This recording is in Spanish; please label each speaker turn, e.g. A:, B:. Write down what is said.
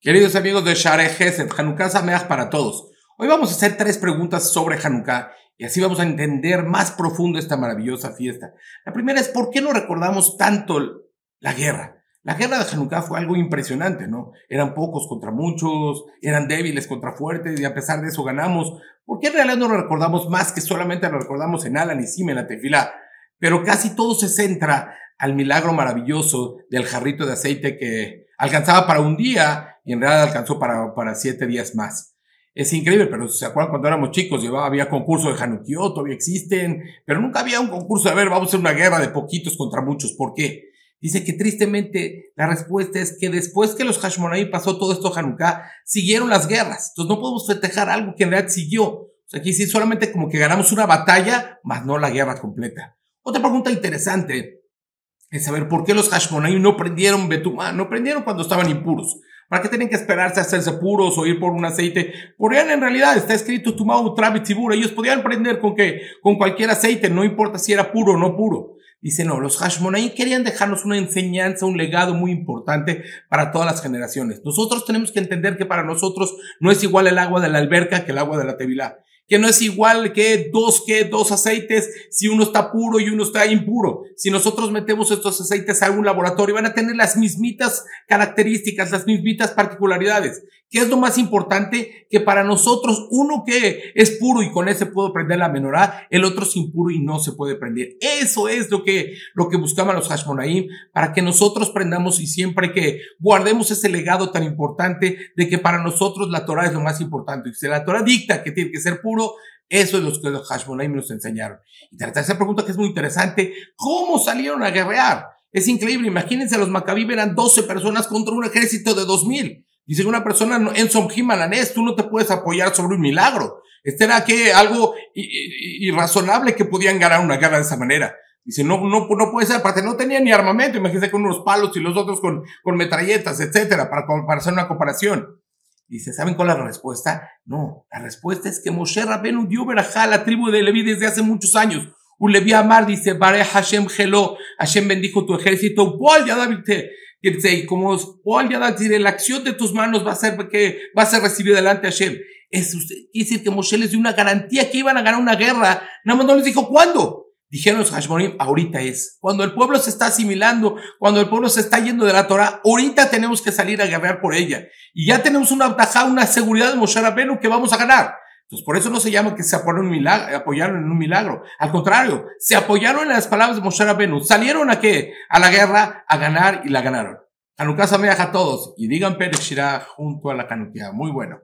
A: Queridos amigos de Share Gesed, Hanukkah Sameach para todos. Hoy vamos a hacer tres preguntas sobre Hanukkah y así vamos a entender más profundo esta maravillosa fiesta. La primera es, ¿por qué no recordamos tanto la guerra? La guerra de Hanukkah fue algo impresionante, ¿no? Eran pocos contra muchos, eran débiles contra fuertes y a pesar de eso ganamos. ¿Por qué en realidad no lo recordamos más que solamente lo recordamos en Alan y Sim en la tefila? Pero casi todo se centra al milagro maravilloso del jarrito de aceite que alcanzaba para un día y en realidad alcanzó para, para siete días más. Es increíble, pero ¿se acuerdan cuando éramos chicos? Llevaba, había concurso de Hanukkah, todavía existen, pero nunca había un concurso de, a ver, vamos a hacer una guerra de poquitos contra muchos. ¿Por qué? Dice que tristemente la respuesta es que después que los Hashmonaí pasó todo esto Hanukkah, siguieron las guerras. Entonces no podemos festejar algo que en realidad siguió. O sea, aquí sí solamente como que ganamos una batalla, más no la guerra completa. Otra pregunta interesante es saber por qué los Hashmonaim no prendieron Betumá, no prendieron cuando estaban impuros. ¿Para qué tienen que esperarse a hacerse puros o ir por un aceite? Podrían en realidad, está escrito Tumau Tibura, ellos podían prender con que, con cualquier aceite, no importa si era puro o no puro. Dice, no, los Hashmonaim querían dejarnos una enseñanza, un legado muy importante para todas las generaciones. Nosotros tenemos que entender que para nosotros no es igual el agua de la alberca que el agua de la tevilá que no es igual que dos, que dos aceites si uno está puro y uno está impuro. Si nosotros metemos estos aceites a un laboratorio, van a tener las mismitas características, las mismitas particularidades. ¿Qué es lo más importante? Que para nosotros, uno que es puro y con ese puedo prender la menorá, el otro es impuro y no se puede prender. Eso es lo que, lo que buscaban los Hashmonaim, para que nosotros prendamos y siempre que guardemos ese legado tan importante de que para nosotros la Torah es lo más importante. Y si la Torah dicta que tiene que ser puro, eso es lo que los Hashmonaim nos enseñaron. Y la tercera pregunta que es muy interesante, ¿cómo salieron a guerrear? Es increíble, imagínense, los Maccabí eran 12 personas contra un ejército de 2000. Dice una persona en Somjim tú no te puedes apoyar sobre un milagro. Este era que algo irrazonable que podían ganar una guerra de esa manera. Dice, no, no, no puede ser, aparte no tenía ni armamento, imagínense con unos palos y los otros con, con metralletas, etcétera, para, para hacer una comparación. Dice, ¿saben cuál es la respuesta? No, la respuesta es que Moshe Rabenu dio verajá a la tribu de Leví desde hace muchos años. Un Leví Amar dice, Bare Hashem Gelo, Hashem bendijo tu ejército, ya David y como Paul ya decir, la acción de tus manos va a ser que va a ser recibida delante a Hashem. Es quiere decir que Moshe les dio una garantía que iban a ganar una guerra. Nada más no les dijo cuándo. Dijeron los Hashmonim, ahorita es. Cuando el pueblo se está asimilando, cuando el pueblo se está yendo de la Torah, ahorita tenemos que salir a guerrear por ella. Y ya tenemos una ventaja, una seguridad de Moshe Rabenu que vamos a ganar. Entonces, por eso no se llama que se apoyaron, un milagro, apoyaron en un milagro. Al contrario, se apoyaron en las palabras de Moshe Rabenu. Salieron a qué? A la guerra, a ganar y la ganaron. Hanukkah Sameach a todos y digan Perek junto a la Hanukkah. Muy bueno.